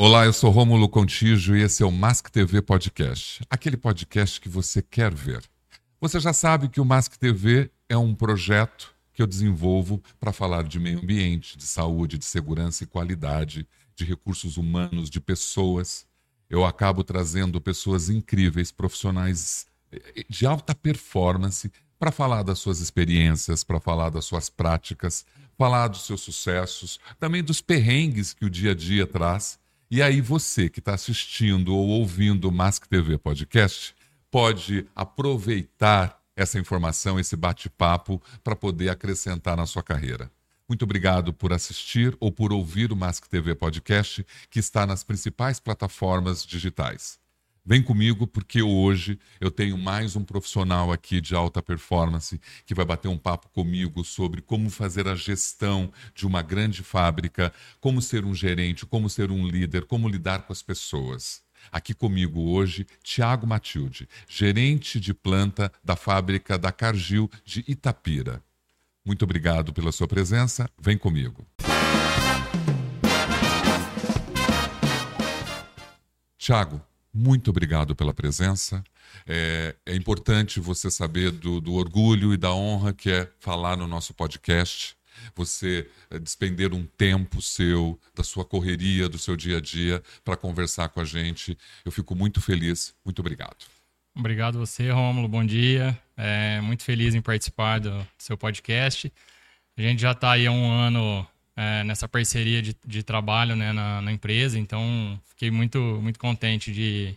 Olá, eu sou Rômulo Contígio e esse é o Mask TV Podcast, aquele podcast que você quer ver. Você já sabe que o Mask TV é um projeto que eu desenvolvo para falar de meio ambiente, de saúde, de segurança e qualidade, de recursos humanos, de pessoas. Eu acabo trazendo pessoas incríveis, profissionais eh, de alta performance, para falar das suas experiências, para falar das suas práticas, falar dos seus sucessos, também dos perrengues que o dia a dia traz. E aí você que está assistindo ou ouvindo o Mask TV Podcast pode aproveitar essa informação, esse bate-papo para poder acrescentar na sua carreira. Muito obrigado por assistir ou por ouvir o Mask TV Podcast, que está nas principais plataformas digitais. Vem comigo porque hoje eu tenho mais um profissional aqui de alta performance que vai bater um papo comigo sobre como fazer a gestão de uma grande fábrica, como ser um gerente, como ser um líder, como lidar com as pessoas. Aqui comigo hoje, Tiago Matilde, gerente de planta da fábrica da Cargill de Itapira. Muito obrigado pela sua presença. Vem comigo. Tiago, muito obrigado pela presença. É, é importante você saber do, do, orgulho e da honra que é falar no nosso podcast. Você é, despender um tempo seu, da sua correria, do seu dia a dia, para conversar com a gente. Eu fico muito feliz. Muito obrigado. Obrigado você, Rômulo. Bom dia. É, muito feliz em participar do, do seu podcast. A gente já está aí há um ano é, nessa parceria de, de trabalho né, na, na, empresa. Então, fiquei muito, muito contente de,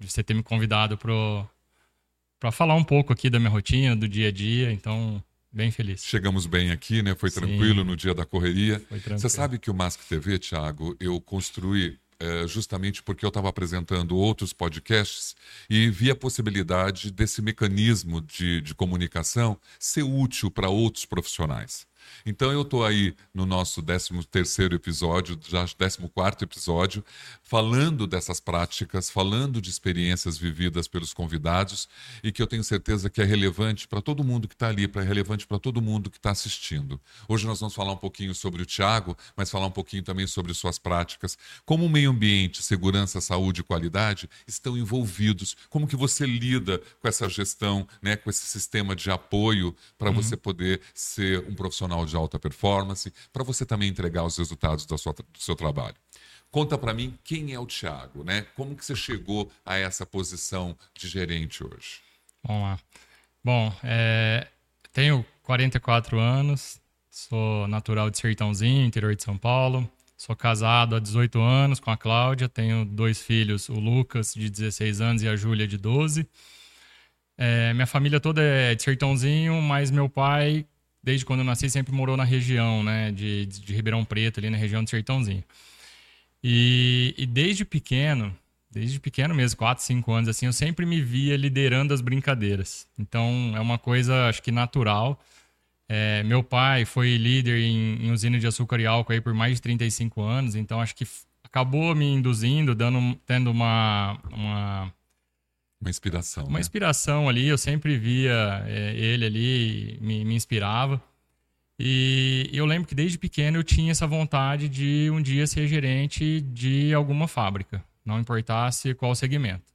de você ter me convidado para falar um pouco aqui da minha rotina, do dia a dia. Então, bem feliz. Chegamos bem aqui, né? Foi Sim. tranquilo no dia da correria. Você sabe que o Mask TV, Thiago, eu construí é, justamente porque eu estava apresentando outros podcasts e vi a possibilidade desse mecanismo de, de comunicação ser útil para outros profissionais. Então eu estou aí no nosso 13 terceiro episódio, já 14 quarto episódio, falando dessas práticas, falando de experiências vividas pelos convidados e que eu tenho certeza que é relevante para todo mundo que está ali, é relevante para todo mundo que está assistindo. Hoje nós vamos falar um pouquinho sobre o Tiago, mas falar um pouquinho também sobre suas práticas, como o meio ambiente, segurança, saúde e qualidade estão envolvidos, como que você lida com essa gestão, né, com esse sistema de apoio para uhum. você poder ser um profissional profissional de alta performance, para você também entregar os resultados do seu trabalho. Conta para mim quem é o Thiago, né? Como que você chegou a essa posição de gerente hoje? Vamos lá. Bom, é, tenho 44 anos, sou natural de Sertãozinho, interior de São Paulo. Sou casado há 18 anos com a Cláudia, tenho dois filhos, o Lucas, de 16 anos, e a Júlia, de 12. É, minha família toda é de Sertãozinho, mas meu pai desde quando eu nasci, sempre morou na região, né, de, de Ribeirão Preto, ali na região do Sertãozinho. E, e desde pequeno, desde pequeno mesmo, 4, 5 anos, assim, eu sempre me via liderando as brincadeiras. Então, é uma coisa, acho que natural. É, meu pai foi líder em, em, usina de açúcar e álcool aí por mais de 35 anos, então acho que acabou me induzindo, dando, tendo uma, uma uma inspiração. Uma né? inspiração ali, eu sempre via é, ele ali, me, me inspirava. E eu lembro que desde pequeno eu tinha essa vontade de um dia ser gerente de alguma fábrica, não importasse qual segmento.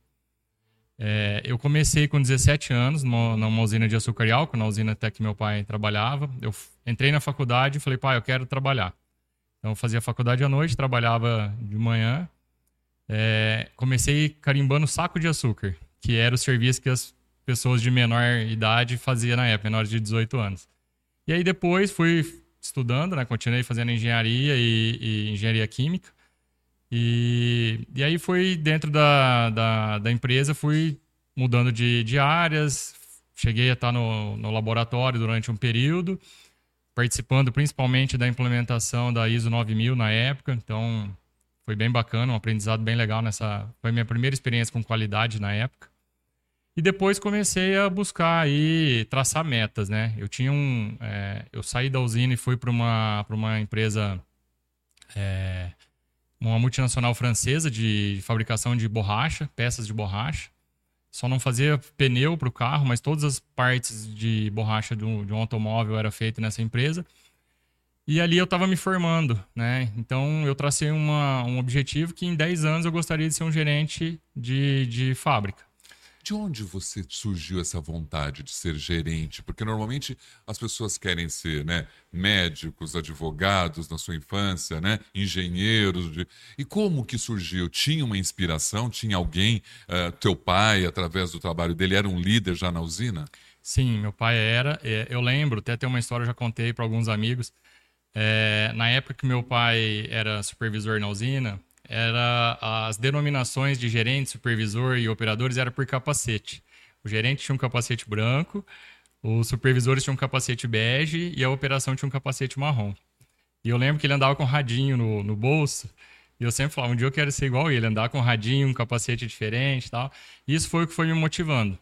É, eu comecei com 17 anos numa, numa, usina de açúcar e álcool, na usina até que meu pai trabalhava. Eu entrei na faculdade e falei, pai, eu quero trabalhar. Então eu fazia faculdade à noite, trabalhava de manhã. É, comecei carimbando saco de açúcar que era o serviço que as pessoas de menor idade faziam na época, menores de 18 anos. E aí depois fui estudando, né? Continuei fazendo engenharia e, e engenharia química. E, e aí foi dentro da, da, da, empresa, fui mudando de, de áreas, cheguei a estar no, no laboratório durante um período, participando principalmente da implementação da ISO 9000 na época, então foi bem bacana, um aprendizado bem legal nessa. Foi minha primeira experiência com qualidade na época. E depois comecei a buscar aí traçar metas, né? Eu tinha um, é, eu saí da usina e fui para uma para uma empresa, é, uma multinacional francesa de fabricação de borracha, peças de borracha. Só não fazia pneu para o carro, mas todas as partes de borracha de um, de um automóvel era feita nessa empresa. E ali eu estava me formando, né? Então eu tracei uma, um objetivo que em 10 anos eu gostaria de ser um gerente de, de fábrica. De onde você surgiu essa vontade de ser gerente? Porque normalmente as pessoas querem ser, né, médicos, advogados na sua infância, né, engenheiros. De... E como que surgiu? Tinha uma inspiração? Tinha alguém, uh, teu pai, através do trabalho dele, era um líder já na usina? Sim, meu pai era. É, eu lembro, até tem uma história já contei para alguns amigos. É, na época que meu pai era supervisor na usina, era as denominações de gerente, supervisor e operadores era por capacete. O gerente tinha um capacete branco, os supervisores tinham um capacete bege e a operação tinha um capacete marrom. E eu lembro que ele andava com um radinho no, no bolso. E eu sempre falava, um dia eu quero ser igual ele, andar com um radinho, um capacete diferente e tal. E isso foi o que foi me motivando.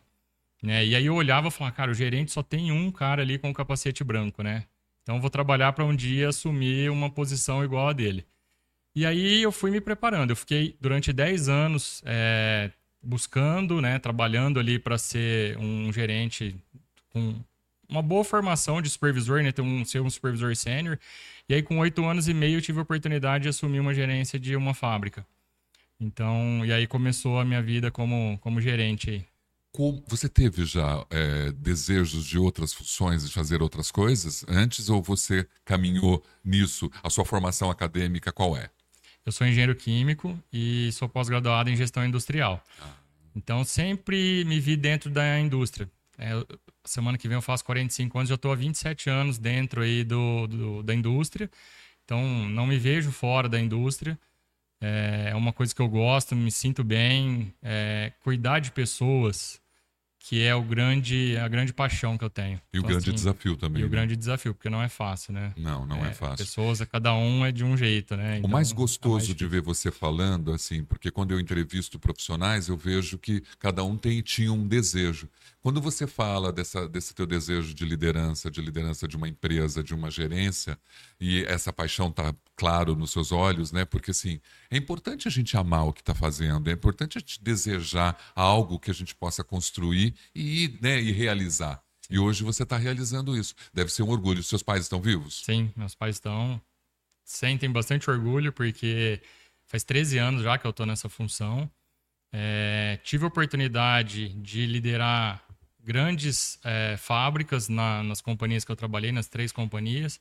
Né? E aí eu olhava e falava, cara, o gerente só tem um cara ali com um capacete branco, né? Então vou trabalhar para um dia assumir uma posição igual a dele. E aí eu fui me preparando. Eu fiquei durante 10 anos é, buscando, né, trabalhando ali para ser um gerente com uma boa formação de supervisor, né, ter um, ser um supervisor sênior. E aí com oito anos e meio eu tive a oportunidade de assumir uma gerência de uma fábrica. Então, e aí começou a minha vida como, como gerente aí. Você teve já é, desejos de outras funções, de fazer outras coisas antes, ou você caminhou nisso? A sua formação acadêmica qual é? Eu sou engenheiro químico e sou pós-graduado em gestão industrial. Ah. Então, sempre me vi dentro da indústria. É, semana que vem eu faço 45 anos, já estou há 27 anos dentro aí do, do, da indústria. Então, não me vejo fora da indústria. É, é uma coisa que eu gosto, me sinto bem. É, cuidar de pessoas, que é o grande, a grande paixão que eu tenho. E o então, grande assim, desafio também. E né? o grande desafio, porque não é fácil, né? Não, não é, é fácil. Pessoas, cada um é de um jeito, né? Então, o mais gostoso é mais de ver você falando, assim, porque quando eu entrevisto profissionais, eu vejo que cada um tem tinha um desejo. Quando você fala dessa, desse teu desejo de liderança, de liderança de uma empresa, de uma gerência, e essa paixão está claro nos seus olhos, né? Porque assim, é importante a gente amar o que está fazendo, é importante a gente desejar algo que a gente possa construir e, né, e realizar. E hoje você está realizando isso. Deve ser um orgulho. Seus pais estão vivos? Sim, meus pais estão. Sentem bastante orgulho, porque faz 13 anos já que eu estou nessa função. É, tive a oportunidade de liderar grandes é, fábricas na, nas companhias que eu trabalhei, nas três companhias.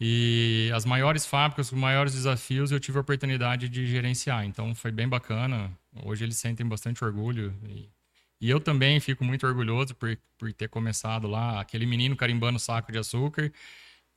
E as maiores fábricas, os maiores desafios, eu tive a oportunidade de gerenciar. Então foi bem bacana. Hoje eles sentem bastante orgulho. E, e eu também fico muito orgulhoso por, por ter começado lá, aquele menino carimbando saco de açúcar,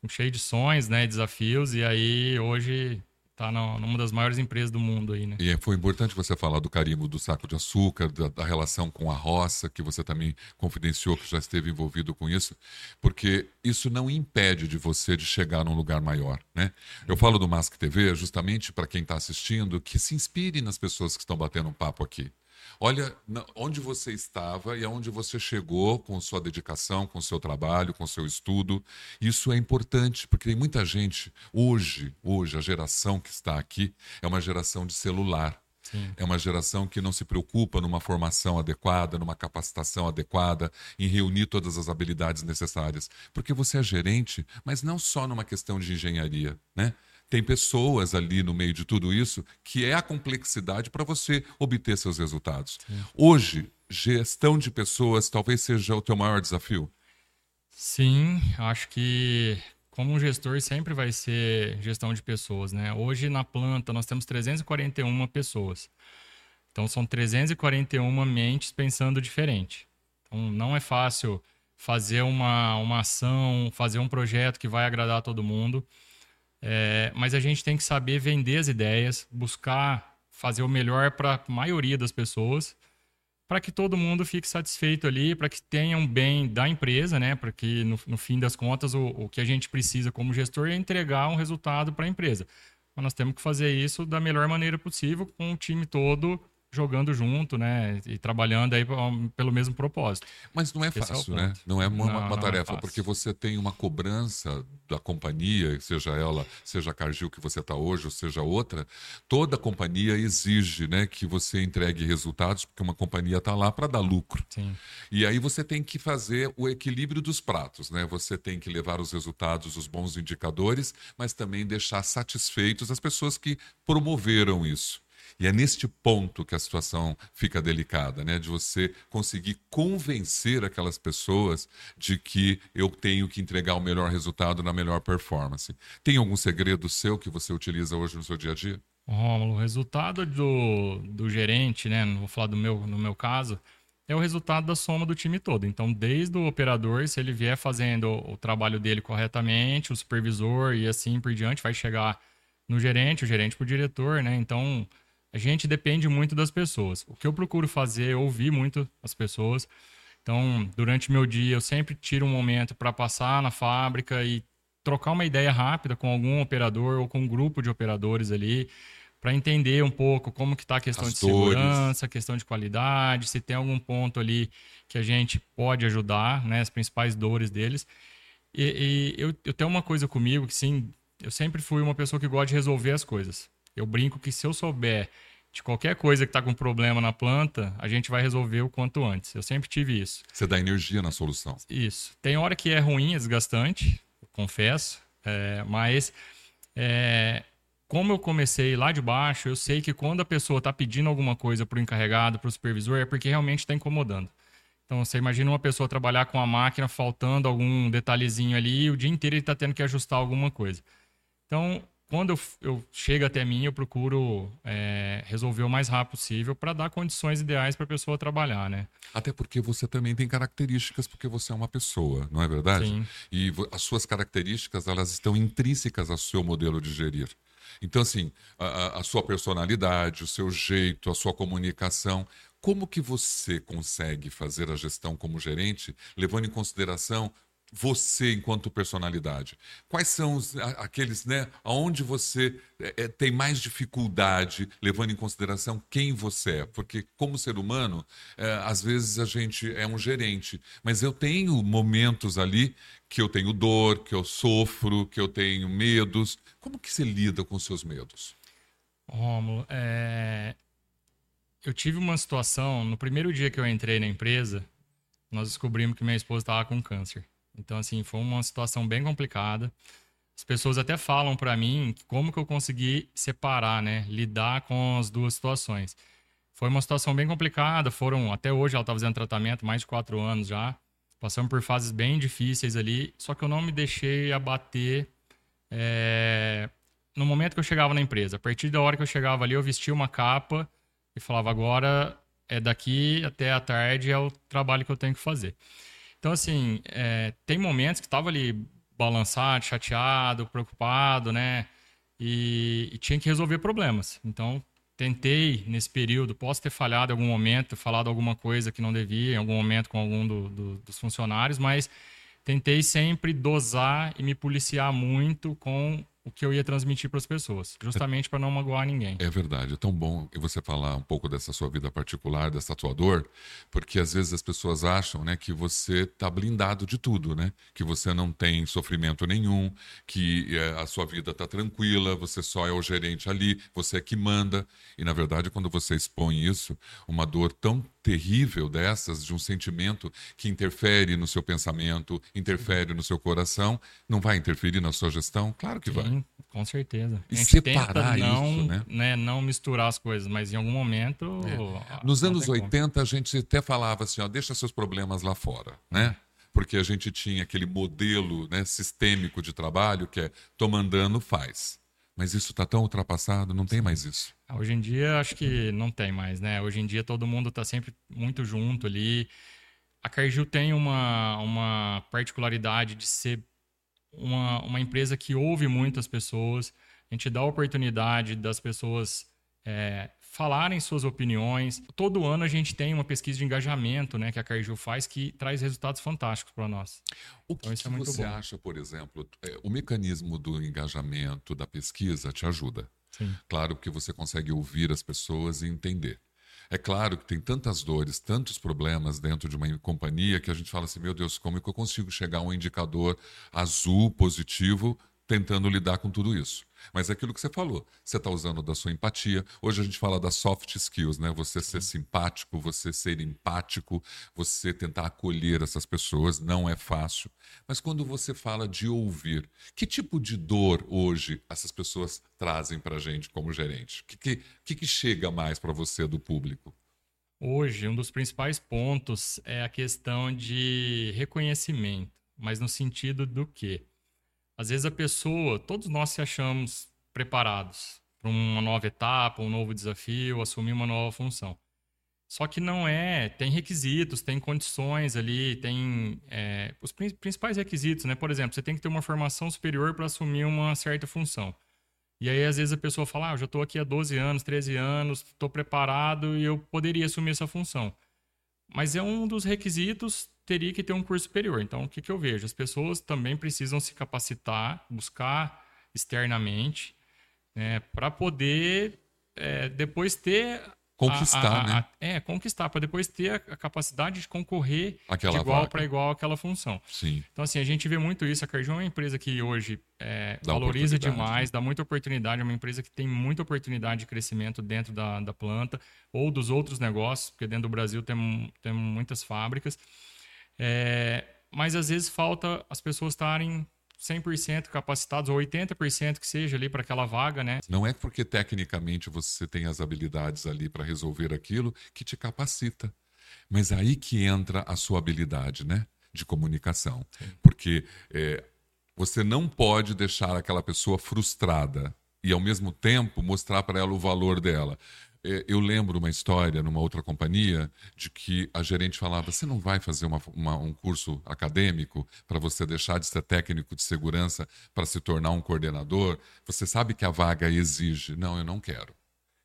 cheio de sonhos, né, desafios. E aí hoje tá numa das maiores empresas do mundo aí, né? E foi importante você falar do carimbo do saco de açúcar, da, da, relação com a roça, que você também confidenciou que já esteve envolvido com isso, porque isso não impede de você de chegar num lugar maior, né? Eu falo do Mask TV justamente para quem está assistindo que se inspire nas pessoas que estão batendo um papo aqui. Olha onde você estava e aonde você chegou com sua dedicação, com seu trabalho, com seu estudo. Isso é importante, porque tem muita gente hoje, hoje a geração que está aqui é uma geração de celular. Sim. É uma geração que não se preocupa numa formação adequada, numa capacitação adequada, em reunir todas as habilidades necessárias. Porque você é gerente, mas não só numa questão de engenharia, né? Tem pessoas ali no meio de tudo isso que é a complexidade para você obter seus resultados. Sim. Hoje, gestão de pessoas talvez seja o teu maior desafio. Sim, acho que como um gestor sempre vai ser gestão de pessoas, né? Hoje na planta nós temos 341 pessoas. Então são 341 mentes pensando diferente. Então não é fácil fazer uma, uma ação, fazer um projeto que vai agradar todo mundo. É, mas a gente tem que saber vender as ideias, buscar fazer o melhor para a maioria das pessoas, para que todo mundo fique satisfeito ali, para que tenha um bem da empresa, né? Para que no, no, fim das contas o, o, que a gente precisa como gestor é entregar um resultado para a empresa. Mas nós temos que fazer isso da melhor maneira possível, com o time todo jogando junto, né? E trabalhando aí pelo mesmo propósito. Mas não é é fácil, é né? Não é uma, não, uma tarefa, é porque você tem uma cobrança da companhia, seja ela, seja a Cargill que você está hoje, ou seja outra, toda companhia exige né, que você entregue resultados, porque uma companhia está lá para dar lucro. Sim. E aí você tem que fazer o equilíbrio dos pratos, né? Você tem que levar os resultados, os bons indicadores, mas também deixar satisfeitos as pessoas que promoveram isso. E é neste ponto que a situação fica delicada, né? De você conseguir convencer aquelas pessoas de que eu tenho que entregar o melhor resultado na melhor performance. Tem algum segredo seu que você utiliza hoje no seu dia a dia? Rômulo, o resultado do, do gerente, né? Não vou falar do meu, no meu caso, é o resultado da soma do time todo. Então, desde o operador, se ele vier fazendo o trabalho dele corretamente, o supervisor e assim por diante, vai chegar no gerente, o gerente para o diretor, né? Então, a gente depende muito das pessoas. O que eu procuro fazer é ouvir muito as pessoas. Então, durante meu dia, eu sempre tiro um momento para passar na fábrica e trocar uma ideia rápida com algum operador ou com um grupo de operadores ali, para entender um pouco como que está a questão As de segurança, a questão de qualidade, se tem algum ponto ali que a gente pode ajudar, né, as principais dores deles. E, e eu, eu tenho uma coisa comigo que, sim, eu sempre fui uma pessoa que gosta de resolver as coisas. Eu brinco que se eu souber de qualquer coisa que está com problema na planta, a gente vai resolver o quanto antes. Eu sempre tive isso. Você dá energia na solução. Isso. Tem hora que é ruim, é desgastante, confesso, é, mas é, como eu comecei lá de baixo, eu sei que quando a pessoa está pedindo alguma coisa para o encarregado, para o supervisor, é porque realmente está incomodando. Então, você imagina uma pessoa trabalhar com a máquina faltando algum detalhezinho ali e o dia inteiro ele está tendo que ajustar alguma coisa. Então, quando eu, eu chego até mim, eu procuro é, resolver o mais rápido possível para dar condições ideais para a pessoa trabalhar, né? Até porque você também tem características, porque você é uma pessoa, não é verdade? Sim. E as suas características, elas estão intrínsecas ao seu modelo de gerir. Então, assim, a, a sua personalidade, o seu jeito, a sua comunicação, como que você consegue fazer a gestão como gerente, levando em consideração você enquanto personalidade? Quais são os, aqueles, né, aonde você é, tem mais dificuldade, levando em consideração quem você é? Porque como ser humano, é, às vezes a gente é um gerente, mas eu tenho momentos ali que eu tenho dor, que eu sofro, que eu tenho medos. Como que você lida com seus medos? Rômulo, é... eu tive uma situação, no primeiro dia que eu entrei na empresa, nós descobrimos que minha esposa estava com câncer. Então, assim, foi uma situação bem complicada. As pessoas até falam para mim como que eu consegui separar, né? Lidar com as duas situações. Foi uma situação bem complicada. Foram, até hoje, ela está fazendo tratamento mais de quatro anos já. Passamos por fases bem difíceis ali. Só que eu não me deixei abater é, no momento que eu chegava na empresa. A partir da hora que eu chegava ali, eu vestia uma capa e falava: agora é daqui até a tarde é o trabalho que eu tenho que fazer. Então, assim, é, tem momentos que estava ali balançado, chateado, preocupado, né? E, e, tinha que resolver problemas. Então, tentei nesse período, posso ter falhado em algum momento, falado alguma coisa que não devia, em algum momento com algum do, do, dos funcionários, mas tentei sempre dosar e me policiar muito com o que eu ia transmitir para as pessoas, justamente para não magoar ninguém. É verdade, é tão bom você falar um pouco dessa sua vida particular, dessa tua dor, porque às vezes as pessoas acham, né, que você está blindado de tudo, né, que você não tem sofrimento nenhum, que é, a sua vida está tranquila, você só é o gerente ali, você é que manda, e na verdade quando você expõe isso, uma dor tão terrível dessas, de um sentimento que interfere no seu pensamento, interfere no seu coração, não vai interferir na sua gestão? Claro que Sim, vai. Com certeza. E separar não, isso, né? né? Não misturar as coisas, mas em algum momento. É. Nos anos 80, como. a gente até falava assim: ó, deixa seus problemas lá fora, né? Porque a gente tinha aquele modelo né, sistêmico de trabalho que é tô mandando, faz. Mas isso está tão ultrapassado, não tem mais isso. Ah, hoje em dia, acho que não tem mais, né? Hoje em dia, todo mundo está sempre muito junto ali. A Cargill tem uma, uma particularidade de ser uma, uma empresa que ouve muitas pessoas. A gente dá a oportunidade das pessoas é, falarem suas opiniões. Todo ano a gente tem uma pesquisa de engajamento né, que a Cargill faz que traz resultados fantásticos para nós. O que, então, que é você bom. acha, por exemplo, é, o mecanismo do engajamento da pesquisa te ajuda? Sim. Claro que você consegue ouvir as pessoas e entender. É claro que tem tantas dores, tantos problemas dentro de uma companhia que a gente fala assim: meu Deus, como é que eu consigo chegar a um indicador azul positivo tentando lidar com tudo isso? Mas é aquilo que você falou, você está usando da sua empatia. Hoje a gente fala das soft skills, né? Você ser simpático, você ser empático, você tentar acolher essas pessoas, não é fácil. Mas quando você fala de ouvir, que tipo de dor hoje essas pessoas trazem para a gente como gerente? O que, que, que chega mais para você do público? Hoje, um dos principais pontos é a questão de reconhecimento, mas no sentido do quê? Às vezes a pessoa, todos nós se achamos preparados para uma nova etapa, um novo desafio, assumir uma nova função. Só que não é, tem requisitos, tem condições ali, tem é, os principais requisitos, né? Por exemplo, você tem que ter uma formação superior para assumir uma certa função. E aí, às vezes, a pessoa fala: ah, eu já estou aqui há 12 anos, 13 anos, estou preparado e eu poderia assumir essa função. Mas é um dos requisitos teria que ter um curso superior. Então, o que, que eu vejo? As pessoas também precisam se capacitar, buscar externamente, né, para poder é, depois ter conquistar, a, a, né? A, é, conquistar, para depois ter a, capacidade de concorrer Aquela de igual para igual aquela função. Sim. Então, assim, a gente vê muito isso. A Cargill é uma empresa que hoje é, valoriza demais, né? dá muita oportunidade, é uma empresa que tem muita oportunidade de crescimento dentro da, da planta ou dos outros negócios, porque dentro do Brasil tem, tem muitas fábricas. É, mas às vezes falta as pessoas estarem 100% capacitados, ou 80% que seja ali para aquela vaga, né? Não é porque tecnicamente você tem as habilidades ali para resolver aquilo que te capacita. Mas aí que entra a sua habilidade, né? De comunicação. Sim. Porque é, você não pode deixar aquela pessoa frustrada e, ao mesmo tempo, mostrar para ela o valor dela. É, eu lembro uma história numa outra companhia de que a gerente falava: você não vai fazer uma, uma, um curso acadêmico para você deixar de ser técnico de segurança para se tornar um coordenador? Você sabe que a vaga exige. Não, eu não quero.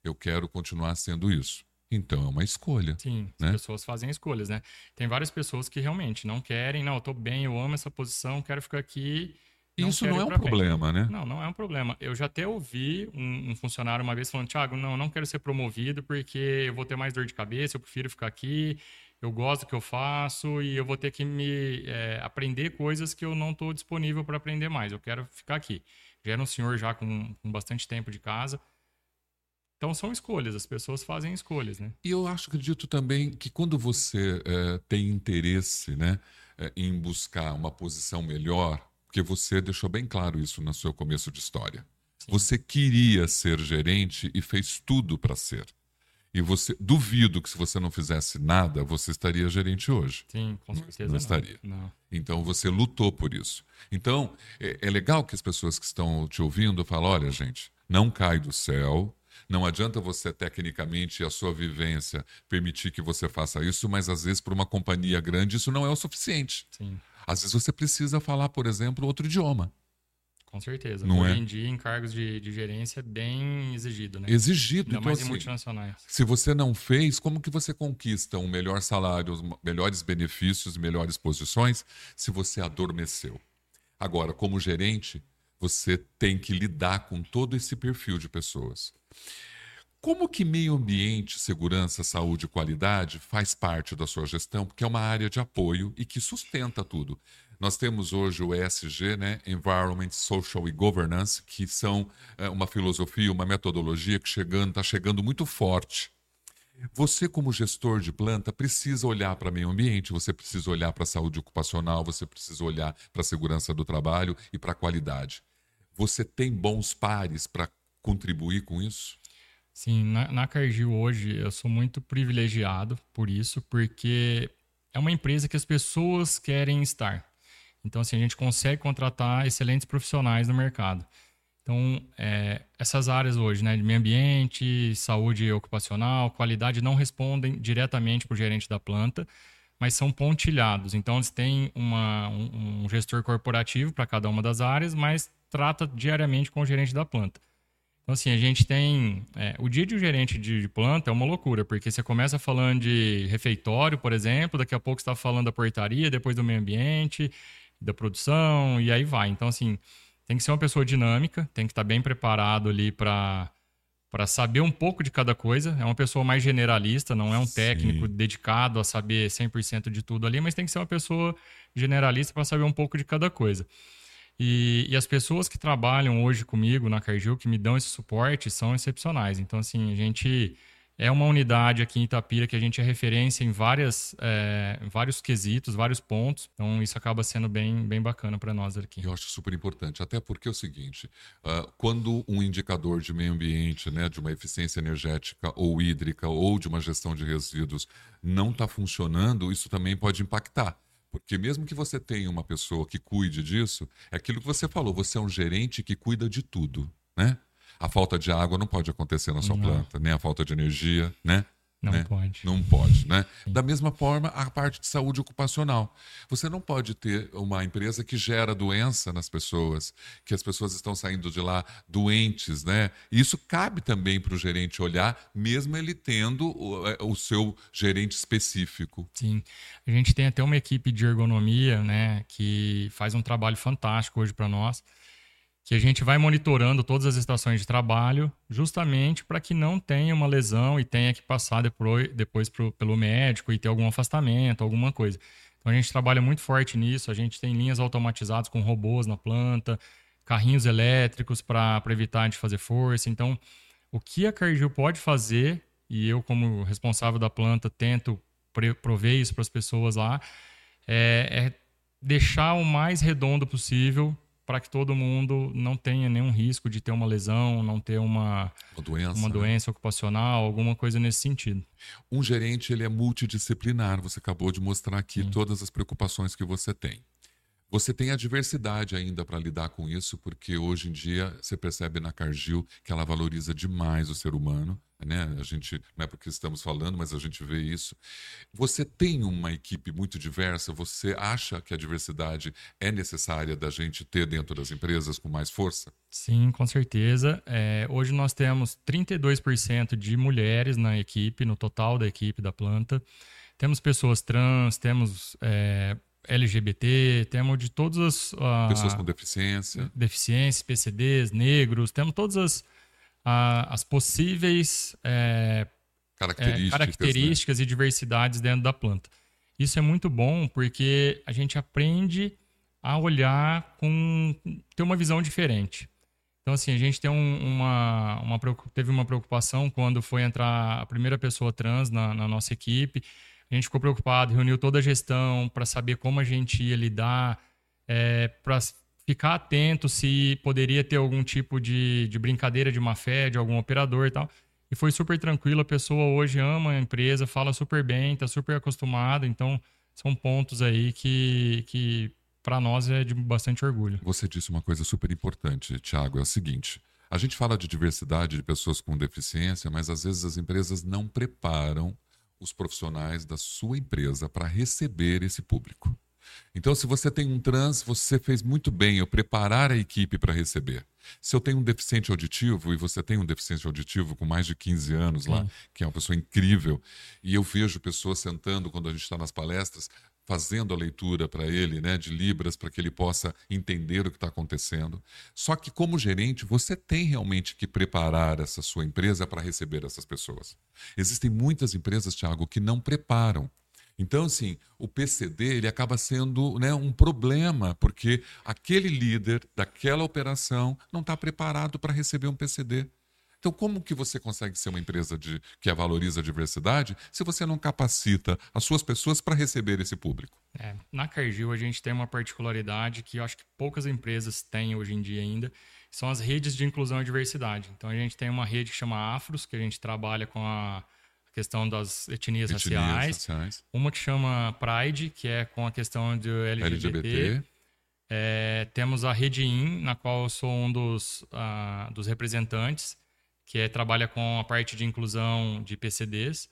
Eu quero continuar sendo isso. Então é uma escolha. Sim, né? as pessoas fazem escolhas, né? Tem várias pessoas que realmente não querem, não, eu tô bem, eu amo essa posição, quero ficar aqui não Isso não é um problema, frente. né? Não, não é um problema. Eu já até ouvi um, um, funcionário uma vez falando, Thiago, não, não quero ser promovido porque eu vou ter mais dor de cabeça, eu prefiro ficar aqui, eu gosto do que eu faço e eu vou ter que me é, aprender coisas que eu não estou disponível para aprender mais. Eu quero ficar aqui. Já era um senhor já com, com bastante tempo de casa. Então são escolhas, as pessoas fazem escolhas, né? E eu acho, acredito também que quando você é, tem interesse, né, é, em buscar uma posição melhor, porque você deixou bem claro isso no seu começo de história. Sim. Você queria ser gerente e fez tudo para ser. E você duvido que se você não fizesse nada, você estaria gerente hoje. Sim, com certeza. Não, não estaria. Não. Então você lutou por isso. Então é, é legal que as pessoas que estão te ouvindo falem: olha, gente, não cai do céu. Não adianta você, tecnicamente, a sua vivência permitir que você faça isso, mas às vezes, para uma companhia grande, isso não é o suficiente. Sim. Às vezes você precisa falar, por exemplo, outro idioma. Com certeza. Não Hoje é? em dia, em cargos de, de gerência, é bem exigido, né? Exigido. Ainda então, mais assim, em multinacionais. Se você não fez, como que você conquista um melhor salário, melhores benefícios, melhores posições, se você adormeceu? Agora, como gerente, você tem que lidar com todo esse perfil de pessoas. Como que meio ambiente, segurança, saúde e qualidade faz parte da sua gestão? Porque é uma área de apoio e que sustenta tudo. Nós temos hoje o ESG, né? Environment, Social e Governance, que são é, uma filosofia, uma metodologia que chegando, está chegando muito forte. Você, como gestor de planta, precisa olhar para meio ambiente, você precisa olhar para a saúde ocupacional, você precisa olhar para a segurança do trabalho e para a qualidade. Você tem bons pares para contribuir com isso? Sim, na, na Cargill hoje eu sou muito privilegiado por isso, porque é uma empresa que as pessoas querem estar. Então, assim, a gente consegue contratar excelentes profissionais no mercado. Então, é, essas áreas hoje, né, de meio ambiente, saúde ocupacional, qualidade, não respondem diretamente para o gerente da planta, mas são pontilhados. Então, eles têm uma, um, um gestor corporativo para cada uma das áreas, mas trata diariamente com o gerente da planta. Então, assim, a gente tem. É, o dia de um gerente de, planta é uma loucura, porque você começa falando de refeitório, por exemplo, daqui a pouco você está falando da portaria, depois do meio ambiente, da produção, e aí vai. Então, assim, tem que ser uma pessoa dinâmica, tem que estar tá bem preparado ali para para saber um pouco de cada coisa. É uma pessoa mais generalista, não é um técnico Sim. dedicado a saber 100% de tudo ali, mas tem que ser uma pessoa generalista para saber um pouco de cada coisa. E, e, as pessoas que trabalham hoje comigo na Cargill, que me dão esse suporte, são excepcionais. Então, assim, a gente é uma unidade aqui em Itapira que a gente é referência em várias, é, vários quesitos, vários pontos. Então, isso acaba sendo bem, bem bacana para nós aqui. Eu acho super importante, até porque é o seguinte: uh, quando um indicador de meio ambiente, né, de uma eficiência energética ou hídrica ou de uma gestão de resíduos não está funcionando, isso também pode impactar. Porque mesmo que você tenha uma pessoa que cuide disso, é aquilo que você falou, você é um gerente que cuida de tudo, né? A falta de água não pode acontecer na sua não. planta, nem a falta de energia, né? Não né? pode. Não pode, né? Sim. Da mesma forma, a parte de saúde ocupacional. Você não pode ter uma empresa que gera doença nas pessoas, que as pessoas estão saindo de lá doentes, né? Isso cabe também para o gerente olhar, mesmo ele tendo o, é, o, seu gerente específico. Sim. A gente tem até uma equipe de ergonomia, né, que faz um trabalho fantástico hoje para nós que a gente vai monitorando todas as estações de trabalho, justamente para que não tenha uma lesão e tenha que passar depois, depois pro, pelo médico e ter algum afastamento, alguma coisa. Então a gente trabalha muito forte nisso, a gente tem linhas automatizadas com robôs na planta, carrinhos elétricos para evitar de fazer força. Então, o que a Cargill pode fazer, e eu como responsável da planta tento prover isso para as pessoas lá, é, é deixar o mais redondo possível para que todo mundo não tenha nenhum risco de ter uma lesão, não ter uma, uma doença, uma né? doença ocupacional, alguma coisa nesse sentido. Um gerente ele é multidisciplinar, você acabou de mostrar aqui Sim. todas as preocupações que você tem. Você tem a diversidade ainda para lidar com isso, porque hoje em dia você percebe na Cargill que ela valoriza demais o ser humano né? A gente não é porque estamos falando, mas a gente vê isso. Você tem uma equipe muito diversa. Você acha que a diversidade é necessária da gente ter dentro das empresas com mais força? Sim, com certeza. É, hoje nós temos 32% de mulheres na equipe, no total da equipe da planta. Temos pessoas trans, temos é, LGBT, temos de todas as. Uh, pessoas com deficiência. Deficiências, PCDs, negros, temos todas as a, as possíveis é, características, é, características né? e diversidades dentro da planta. Isso é muito bom porque a gente aprende a olhar com ter uma visão diferente. Então assim a gente tem um, uma, uma teve uma preocupação quando foi entrar a primeira pessoa trans na, na nossa equipe. A gente ficou preocupado, reuniu toda a gestão para saber como a gente ia lidar, é, para ficar atento se poderia ter algum tipo de, de brincadeira de má fé de algum operador e tal. E foi super tranquilo, a pessoa hoje ama a empresa, fala super bem, está super acostumada, então são pontos aí que, que para nós é de bastante orgulho. Você disse uma coisa super importante, Thiago, é o seguinte, a gente fala de diversidade de pessoas com deficiência, mas às vezes as empresas não preparam os profissionais da sua empresa para receber esse público. Então, se você tem um trans, você fez muito bem eu preparar a equipe para receber. Se eu tenho um deficiente auditivo e você tem um deficiente auditivo com mais de 15 anos lá, Sim. que é uma pessoa incrível, e eu vejo pessoas sentando quando a gente está nas palestras, fazendo a leitura para ele, né, de libras, para que ele possa entender o que está acontecendo. Só que como gerente, você tem realmente que preparar essa sua empresa para receber essas pessoas. Existem muitas empresas, Thiago, que não preparam. Então, assim, o PCD ele acaba sendo né, um problema, porque aquele líder daquela operação não está preparado para receber um PCD. Então, como que você consegue ser uma empresa de, que valoriza a diversidade se você não capacita as suas pessoas para receber esse público? É, na Cargill, a gente tem uma particularidade que eu acho que poucas empresas têm hoje em dia ainda, são as redes de inclusão e diversidade. Então, a gente tem uma rede que chama Afros, que a gente trabalha com a questão das etnias, etnias raciais. raciais. Uma que chama Pride, que é com a questão do LGBT. LGBT. É, temos a Rede In, na qual eu sou um dos, uh, dos representantes, que é, trabalha com a parte de inclusão de PCDs.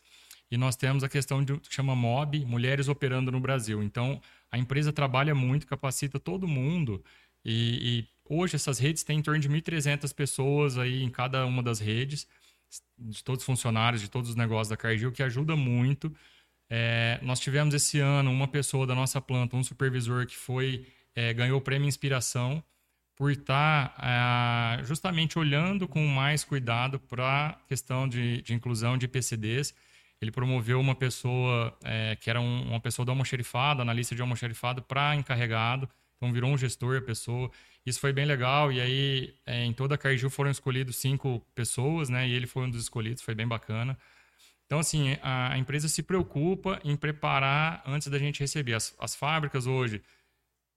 E nós temos a questão de, que chama MOB, Mulheres Operando no Brasil. Então, a empresa trabalha muito, capacita todo mundo. E, e hoje essas redes têm em torno de 1.300 pessoas aí em cada uma das redes de todos os funcionários, de todos os negócios da Cargill, que ajuda muito. É, nós tivemos esse ano uma pessoa da nossa planta, um supervisor que foi é, ganhou o prêmio Inspiração por estar uh, justamente olhando com mais cuidado para a questão de, de, inclusão de PCDs. Ele promoveu uma pessoa é, que era um, uma pessoa do almoxerifado, analista de almoxerifado, para encarregado. Então virou um gestor a pessoa. Isso foi bem legal. E aí, é, em toda a Cargill foram escolhidos cinco pessoas, né? E ele foi um dos escolhidos, foi bem bacana. Então, assim, a, a empresa se preocupa em preparar antes da gente receber. As, as fábricas hoje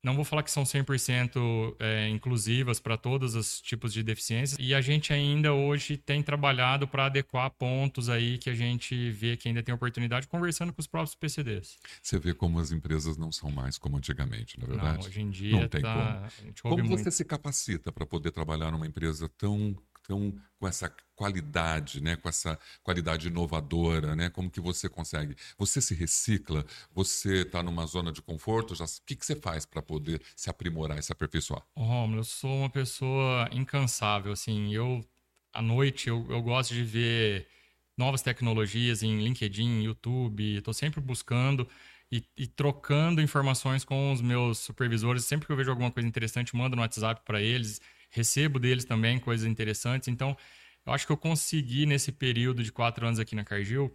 não vou falar que são 100% é, inclusivas para todos os tipos de deficiências. E a gente ainda hoje tem trabalhado para adequar pontos aí que a gente vê que ainda tem oportunidade, conversando com os próprios PCDs. Você vê como as empresas não são mais como antigamente, na é verdade? Não, hoje em dia não tem tá... como. Como você muito... se capacita para poder trabalhar numa empresa tão então, com essa qualidade, né, com essa qualidade inovadora, né, como que você consegue? Você se recicla? Você está numa zona de conforto? Já, o que, que você faz para poder se aprimorar e se aperfeiçoar? Romulo, eu sou uma pessoa incansável. Assim, eu à noite eu, eu gosto de ver novas tecnologias em LinkedIn, YouTube. Estou sempre buscando e, e, trocando informações com os meus supervisores. Sempre que eu vejo alguma coisa interessante, mando no WhatsApp para eles recebo deles também coisas interessantes. Então, eu acho que eu consegui, nesse período de quatro anos aqui na Cargill,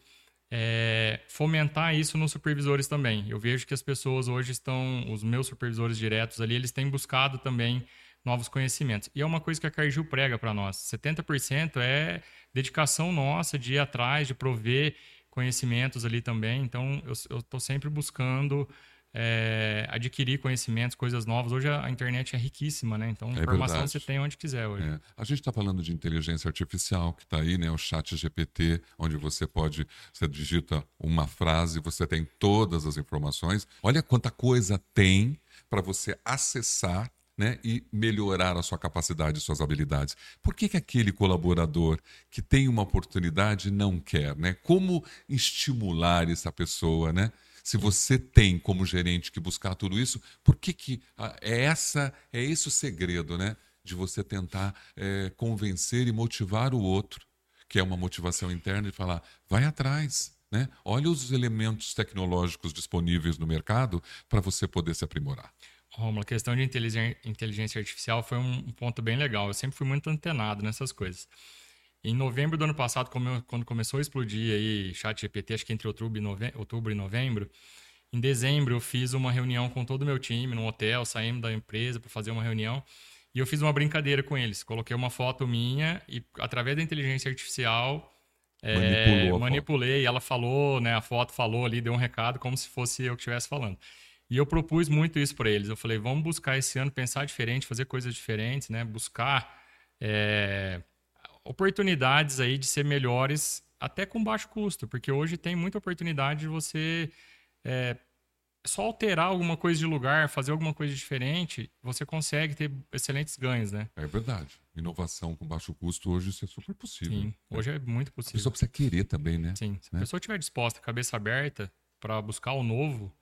é, fomentar isso nos supervisores também. Eu vejo que as pessoas hoje estão, os meus supervisores diretos ali, eles têm buscado também novos conhecimentos. E é uma coisa que a Cargill prega para nós. 70% é dedicação nossa de ir atrás, de prover conhecimentos ali também. Então, eu estou sempre buscando é, adquirir conhecimentos, coisas novas. Hoje a, internet é riquíssima, né? Então, é informação verdade. você tem onde quiser hoje. É. A gente está falando de inteligência artificial, que está aí, né? O chat GPT, onde você pode, você digita uma frase, você tem todas as informações. Olha quanta coisa tem para você acessar né, e melhorar a sua capacidade e suas habilidades. Por que, que aquele colaborador que tem uma oportunidade não quer? Né? Como estimular essa pessoa? Né? Se você tem como gerente que buscar tudo isso, por que, que ah, é essa é esse o segredo, né? De você tentar é, convencer e motivar o outro, que é uma motivação interna de falar, vai atrás, né? Olha os elementos tecnológicos disponíveis no mercado para você poder se aprimorar. Romulo, a questão de inteligência artificial foi um ponto bem legal. Eu sempre fui muito antenado nessas coisas. Em novembro do ano passado, quando começou a explodir aí chat GPT, acho que entre outubro e, novembro, outubro e novembro, em dezembro eu fiz uma reunião com todo o meu time num hotel, saímos da empresa para fazer uma reunião e eu fiz uma brincadeira com eles. Coloquei uma foto minha e através da inteligência artificial é, manipulei. Ela falou, né? A foto falou ali, deu um recado como se fosse eu que estivesse falando. E eu propus muito isso para eles. Eu falei, vamos buscar esse ano pensar diferente, fazer coisas diferentes, né? Buscar é, oportunidades aí de ser melhores até com baixo custo, porque hoje tem muita oportunidade de você é, só alterar alguma coisa de lugar, fazer alguma coisa diferente, você consegue ter excelentes ganhos, né? É verdade. Inovação com baixo custo hoje isso é super possível. Sim, né? hoje é muito possível. A pessoa precisa querer também, né? Sim. Se a né? pessoa estiver disposta, cabeça aberta para buscar o novo,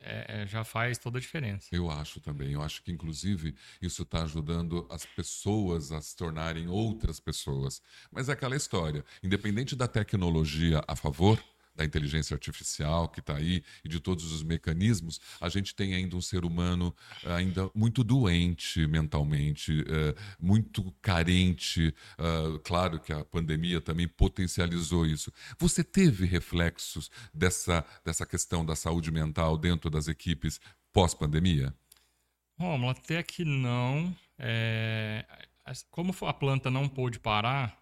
é, é, já faz toda a diferença. Eu acho também. Eu acho que, inclusive, isso está ajudando as pessoas a se tornarem outras pessoas. Mas é aquela história: independente da tecnologia a favor, da inteligência artificial que está aí e de todos os mecanismos, a gente tem ainda um ser humano eh, ainda muito doente mentalmente, eh, muito carente. Eh, claro que a pandemia também potencializou isso. Você teve reflexos dessa, dessa questão da saúde mental dentro das equipes pós-pandemia? Romulo, até que não. É... Como a planta não pôde parar,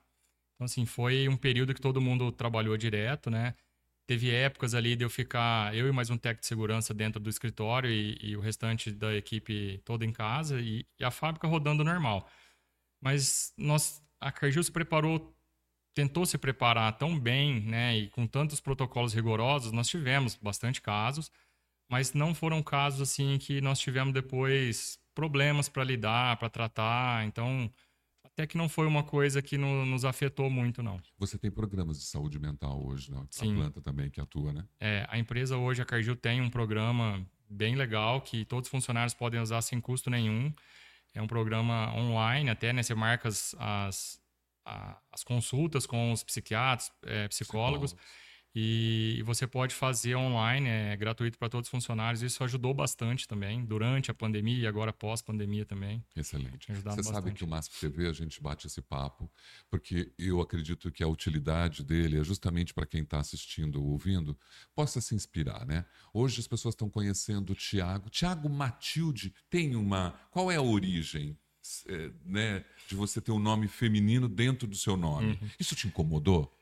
então, assim, foi um período que todo mundo trabalhou direto, né? Teve épocas ali de eu ficar, eu e mais um técnico de segurança dentro do escritório e, e o restante da equipe toda em casa e, e, a fábrica rodando normal. Mas nós, a Cargill se preparou, tentou se preparar tão bem, né, e com tantos protocolos rigorosos, nós tivemos bastante casos, mas não foram casos assim que nós tivemos depois problemas para lidar, para tratar. Então, até que não foi uma coisa que no, nos afetou muito, não. Você tem programas de saúde mental hoje, né? Sim. A planta também que atua, né? É, a empresa hoje, a Cargill, tem um programa bem legal que todos os funcionários podem usar sem custo nenhum. É um programa online, até, né? Você marca as, as, as consultas com os psicquiatras, é, psicólogos. psicólogos. E você pode fazer online, é gratuito para todos os funcionários. Isso ajudou bastante também, durante a pandemia e agora pós-pandemia também. Excelente. Você bastante. sabe que o MASP TV, a gente bate esse papo, porque eu acredito que a utilidade dele é justamente para quem está assistindo ou ouvindo, possa se inspirar, né? Hoje as pessoas estão conhecendo o Tiago. Tiago Matilde tem uma. Qual é a origem? É, né, de você ter um nome feminino dentro do seu nome. Uhum. Isso te incomodou?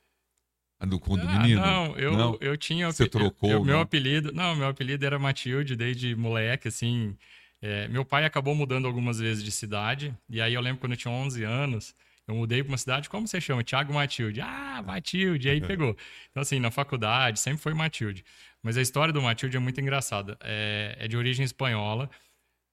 Do, do ah, menino? Não, eu, não? eu tinha. Você trocou? Eu, meu apelido. Não, meu apelido era Matilde desde moleque, assim. É, meu pai acabou mudando algumas vezes de cidade. E aí eu lembro quando eu tinha 11 anos. Eu mudei para uma cidade, como você chama? Tiago Matilde. Ah, Matilde. E aí pegou. Então, assim, na faculdade sempre foi Matilde. Mas a história do Matilde é muito engraçada. É, é de origem espanhola.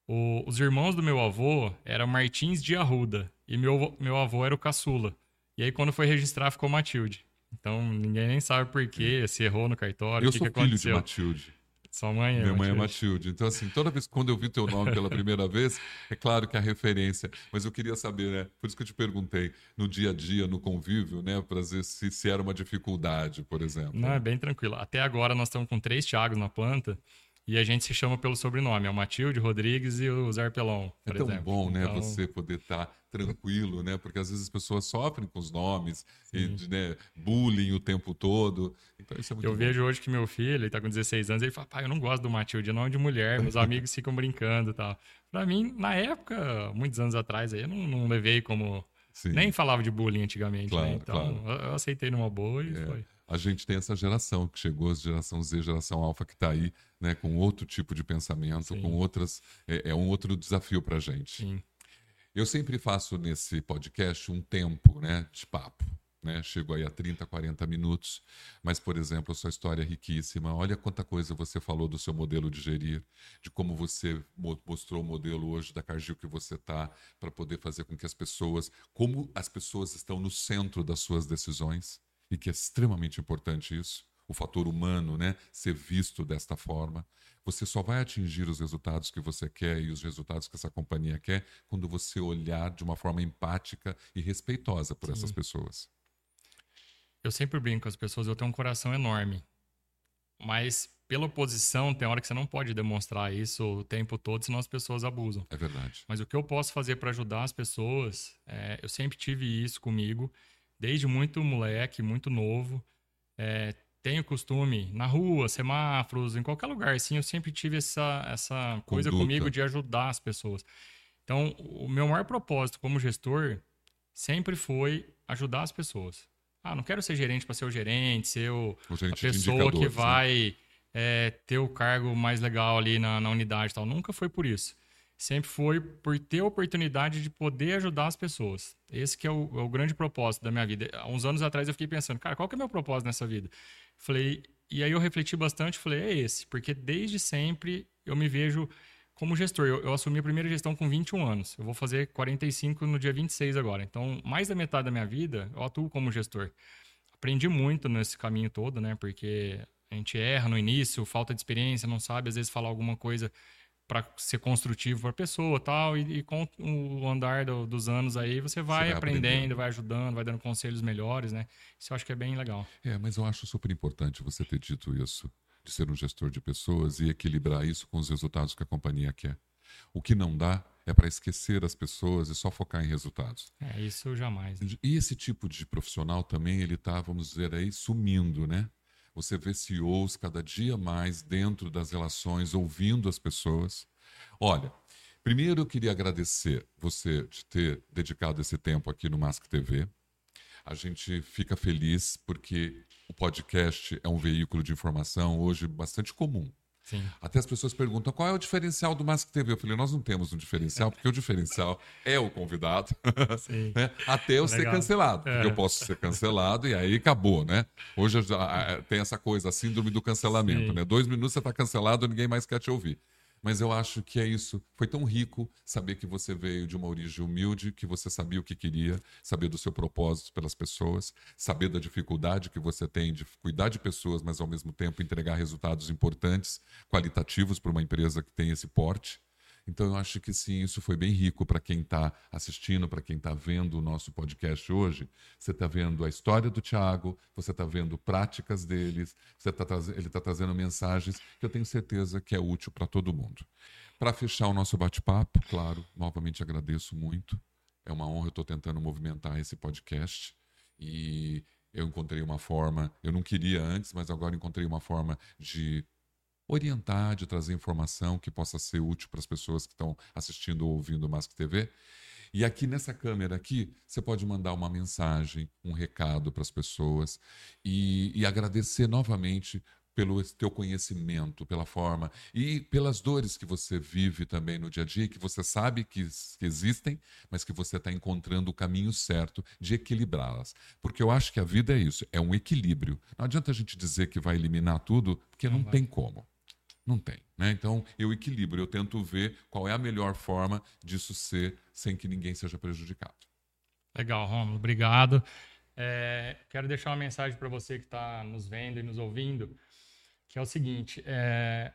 O, os irmãos do meu avô eram Martins de Arruda. E meu, meu avô era o caçula. E aí, quando foi registrar, ficou Matilde. Então ninguém nem sabe por quê, se errou no cartório. Eu que sou que filho aconteceu. de Matilde. Sua mãe é Minha mãe é Matilde. Então, assim, toda vez quando eu vi teu nome pela primeira vez, é claro que a referência. Mas eu queria saber, né? Por isso que eu te perguntei, no dia a dia, no convívio, né? Para ver se, se era uma dificuldade, por exemplo. Não, é bem tranquilo. Até agora nós estamos com três Thiagos na planta. E a gente se chama pelo sobrenome, é o Matilde Rodrigues e o Zarpelon, É tão exemplo. bom, né, então... você poder estar tá tranquilo, né? Porque às vezes as pessoas sofrem com os nomes Sim. e né, bullying o tempo todo. Então isso é muito Eu bom. vejo hoje que meu filho, ele tá com 16 anos, ele fala, pai, eu não gosto do Matilde, é nome de mulher, meus amigos ficam brincando e tal. Pra mim, na época, muitos anos atrás, aí eu não, não levei como... Sim. Nem falava de bullying antigamente, né? claro, né? Então, claro. eu aceitei numa boa e é. foi a gente tem essa geração que chegou, geração Z, geração Alfa, que está aí, né, com outro tipo de pensamento, Sim. com outras. É, é, um outro desafio para a gente. Sim. Eu sempre faço nesse podcast um tempo né, de papo. Né? Chego aí a 30, 40 minutos, mas, por exemplo, a sua história é riquíssima. Olha quanta coisa você falou do seu modelo de gerir, de como você mostrou o modelo hoje da Cargill que você está, para poder fazer com que as pessoas, como as pessoas estão no centro das suas decisões e que é extremamente importante isso, o fator humano, né, ser visto desta forma. Você só vai atingir os resultados que você quer e os resultados que essa companhia quer quando você olhar de uma forma empática e respeitosa por Sim. essas pessoas. Eu sempre brinco com as pessoas, eu tenho um coração enorme. Mas pela oposição, tem hora que você não pode demonstrar isso o tempo todo, senão as pessoas abusam. É verdade. Mas o que eu posso fazer para ajudar as pessoas, é, eu sempre tive isso comigo desde muito moleque, muito novo. É, tenho costume, na rua, semáforos, em qualquer lugar, assim, eu sempre tive essa, essa coisa comigo de ajudar as pessoas. Então, o meu maior propósito como gestor sempre foi ajudar as pessoas. Ah, não quero ser gerente para ser o gerente, ser o, o a pessoa que né? vai né? é, ter o cargo mais legal ali na, na unidade e tal. Nunca foi por isso sempre foi por ter a oportunidade de poder ajudar as pessoas. Esse que é o, é o, grande propósito da minha vida. Há uns anos atrás eu fiquei pensando, cara, qual que é o meu propósito nessa vida? Falei, e aí eu refleti bastante, falei, é esse, porque desde sempre eu me vejo como gestor. Eu, eu assumi a primeira gestão com 21 anos. Eu vou fazer 45 no dia 26 agora. Então, mais da metade da minha vida eu atuo como gestor. Aprendi muito nesse caminho todo, né? Porque a gente erra no início, falta de experiência, não sabe às vezes falar alguma coisa para ser construtivo para a pessoa tal e, e com o andar do, dos anos aí você vai, você vai aprendendo, aprendendo, vai ajudando, vai dando conselhos melhores, né? Isso eu acho que é bem legal. É, mas eu acho super importante você ter dito isso, de ser um gestor de pessoas e equilibrar isso com os resultados que a companhia quer. O que não dá é para esquecer as pessoas e só focar em resultados. É, isso jamais. Né? E esse tipo de profissional também, ele está, vamos dizer aí, sumindo, né? Você vê CEOs cada dia mais dentro das relações, ouvindo as pessoas. Olha, primeiro eu queria agradecer você de ter dedicado esse tempo aqui no Mask TV. A gente fica feliz porque o podcast é um veículo de informação hoje bastante comum. Sim. Até as pessoas perguntam qual é o diferencial do Mask TV. Eu falei, nós não temos um diferencial, porque o diferencial é o convidado, né? até eu Legal. ser cancelado. Porque é. eu posso ser cancelado e aí acabou, né? Hoje tem essa coisa, a síndrome do cancelamento, Sim. né? Dois minutos você está cancelado, ninguém mais quer te ouvir. Mas eu acho que é isso. Foi tão rico saber que você veio de uma origem humilde, que você sabia o que queria, saber do seu propósito pelas pessoas, saber da dificuldade que você tem de cuidar de pessoas, mas ao mesmo tempo entregar resultados importantes, qualitativos para uma empresa que tem esse porte. Então eu acho que sim, isso foi bem rico para quem está assistindo, para quem está vendo o nosso podcast hoje. Você está vendo a história do Tiago, você está vendo práticas deles, você tá ele está trazendo mensagens que eu tenho certeza que é útil para todo mundo. Para fechar o nosso bate-papo, claro, novamente agradeço muito. É uma honra, eu estou tentando movimentar esse podcast e eu encontrei uma forma, eu não queria antes, mas agora encontrei uma forma de orientar, de trazer informação que possa ser útil para as pessoas que estão assistindo ou ouvindo o Mask TV. E aqui nessa câmera aqui, você pode mandar uma mensagem, um recado para as pessoas e, e agradecer novamente pelo teu conhecimento, pela forma e pelas dores que você vive também no dia a dia, que você sabe que, que existem, mas que você está encontrando o caminho certo de equilibrá-las. Porque eu acho que a vida é isso, é um equilíbrio. Não adianta a gente dizer que vai eliminar tudo, porque não, não tem como. Não tem. Né? Então, eu equilibro, eu tento ver qual é a melhor forma disso ser sem que ninguém seja prejudicado. Legal, Romulo, obrigado. É, quero deixar uma mensagem para você que está nos vendo e nos ouvindo, que é o seguinte: é,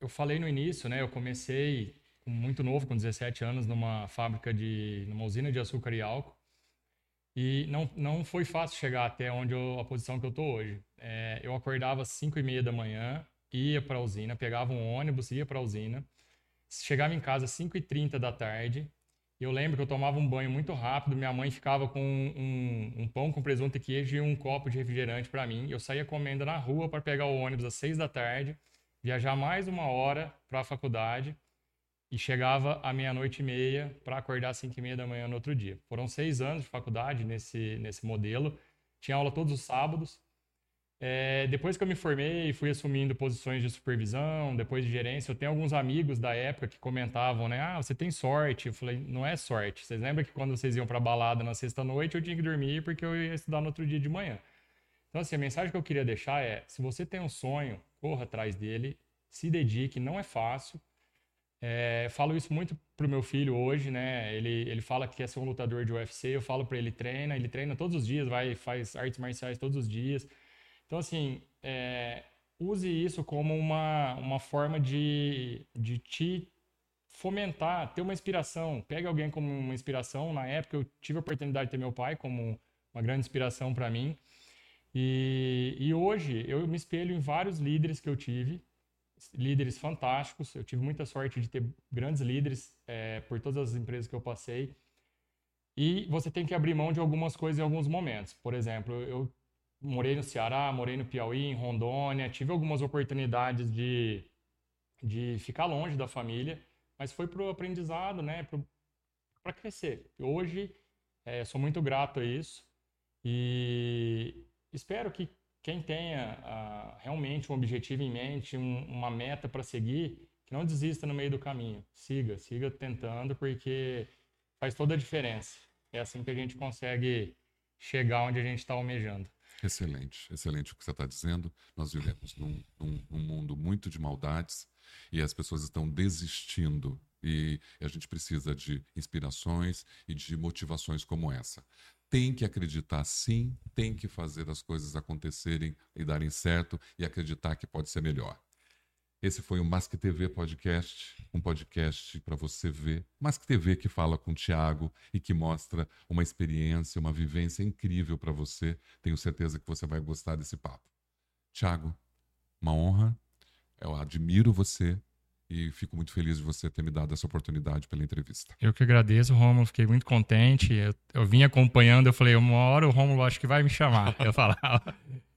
eu falei no início, né? Eu comecei muito novo, com 17 anos, numa fábrica de, numa usina de açúcar e álcool. E não, não foi fácil chegar até onde eu, a posição que eu estou hoje. É, eu acordava às 5 e meia da manhã, ia para a usina, pegava um ônibus, ia para a usina, chegava em casa às 5h30 da tarde. Eu lembro que eu tomava um banho muito rápido, minha mãe ficava com um, um pão com presunto e queijo e um copo de refrigerante para mim. Eu saía comendo na rua para pegar o ônibus às 6 da tarde, viajar mais uma hora para a faculdade e chegava à meia-noite e meia para acordar às 5 e meia da manhã no outro dia. Foram seis anos de faculdade nesse, nesse modelo. Tinha aula todos os sábados. É, depois que eu me formei fui assumindo posições de supervisão, depois de gerência, eu tenho alguns amigos da época que comentavam, né? Ah, você tem sorte. Eu falei, não é sorte. Vocês lembram que quando vocês iam para balada na sexta-noite, eu tinha que dormir porque eu ia estudar no outro dia de manhã. Então, assim, a mensagem que eu queria deixar é: se você tem um sonho, corra atrás dele, se dedique, não é fácil. É, falo isso muito pro meu filho hoje, né? Ele, ele fala que quer ser um lutador de UFC, eu falo para ele treina, ele treina todos os dias, vai faz artes marciais todos os dias. Então, assim, é, use isso como uma, uma forma de, de te fomentar, ter uma inspiração. Pegue alguém como uma inspiração. Na época, eu tive a oportunidade de ter meu pai como uma grande inspiração para mim. E, e hoje, eu me espelho em vários líderes que eu tive, líderes fantásticos. Eu tive muita sorte de ter grandes líderes é, por todas as empresas que eu passei. E você tem que abrir mão de algumas coisas em alguns momentos. Por exemplo, eu morei no Ceará, morei no Piauí, em Rondônia, tive algumas oportunidades de, de ficar longe da família, mas foi para o aprendizado, né, para crescer. Hoje, é, sou muito grato a isso e espero que quem tenha uh, realmente um objetivo em mente, um, uma meta para seguir, que não desista no meio do caminho. Siga, siga tentando, porque faz toda a diferença. É assim que a gente consegue chegar onde a gente está almejando. Excelente, excelente o que você está dizendo. Nós vivemos num, num, num, mundo muito de maldades e as pessoas estão desistindo. E a gente precisa de inspirações e de motivações como essa. Tem que acreditar sim, tem que fazer as coisas acontecerem e darem certo e acreditar que pode ser melhor. Esse foi o Mask TV Podcast, um podcast para você ver. Mask TV que fala com o Tiago e que mostra uma experiência, uma vivência incrível para você. Tenho certeza que você vai gostar desse papo. Tiago, uma honra. Eu admiro você e fico muito feliz de você ter me dado essa oportunidade pela entrevista. Eu que agradeço, Romulo, fiquei muito contente. Eu, eu vim acompanhando, eu falei, uma hora o Romulo acho que vai me chamar. Eu falava.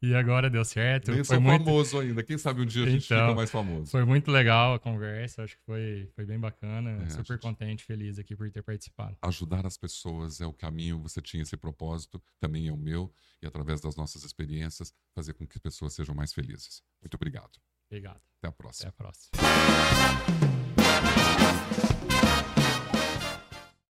E agora deu certo. Nem foi sou muito... famoso ainda. Quem sabe um dia a gente então, fica mais famoso. Foi muito legal a conversa, acho que foi, foi bem bacana. É, Super gente... contente, feliz aqui por ter participado. Ajudar as pessoas é o caminho, você tinha esse propósito, também é o meu, e através das nossas experiências, fazer com que as pessoas sejam mais felizes. Muito obrigado. Obrigado. Até a próxima. Até a próxima.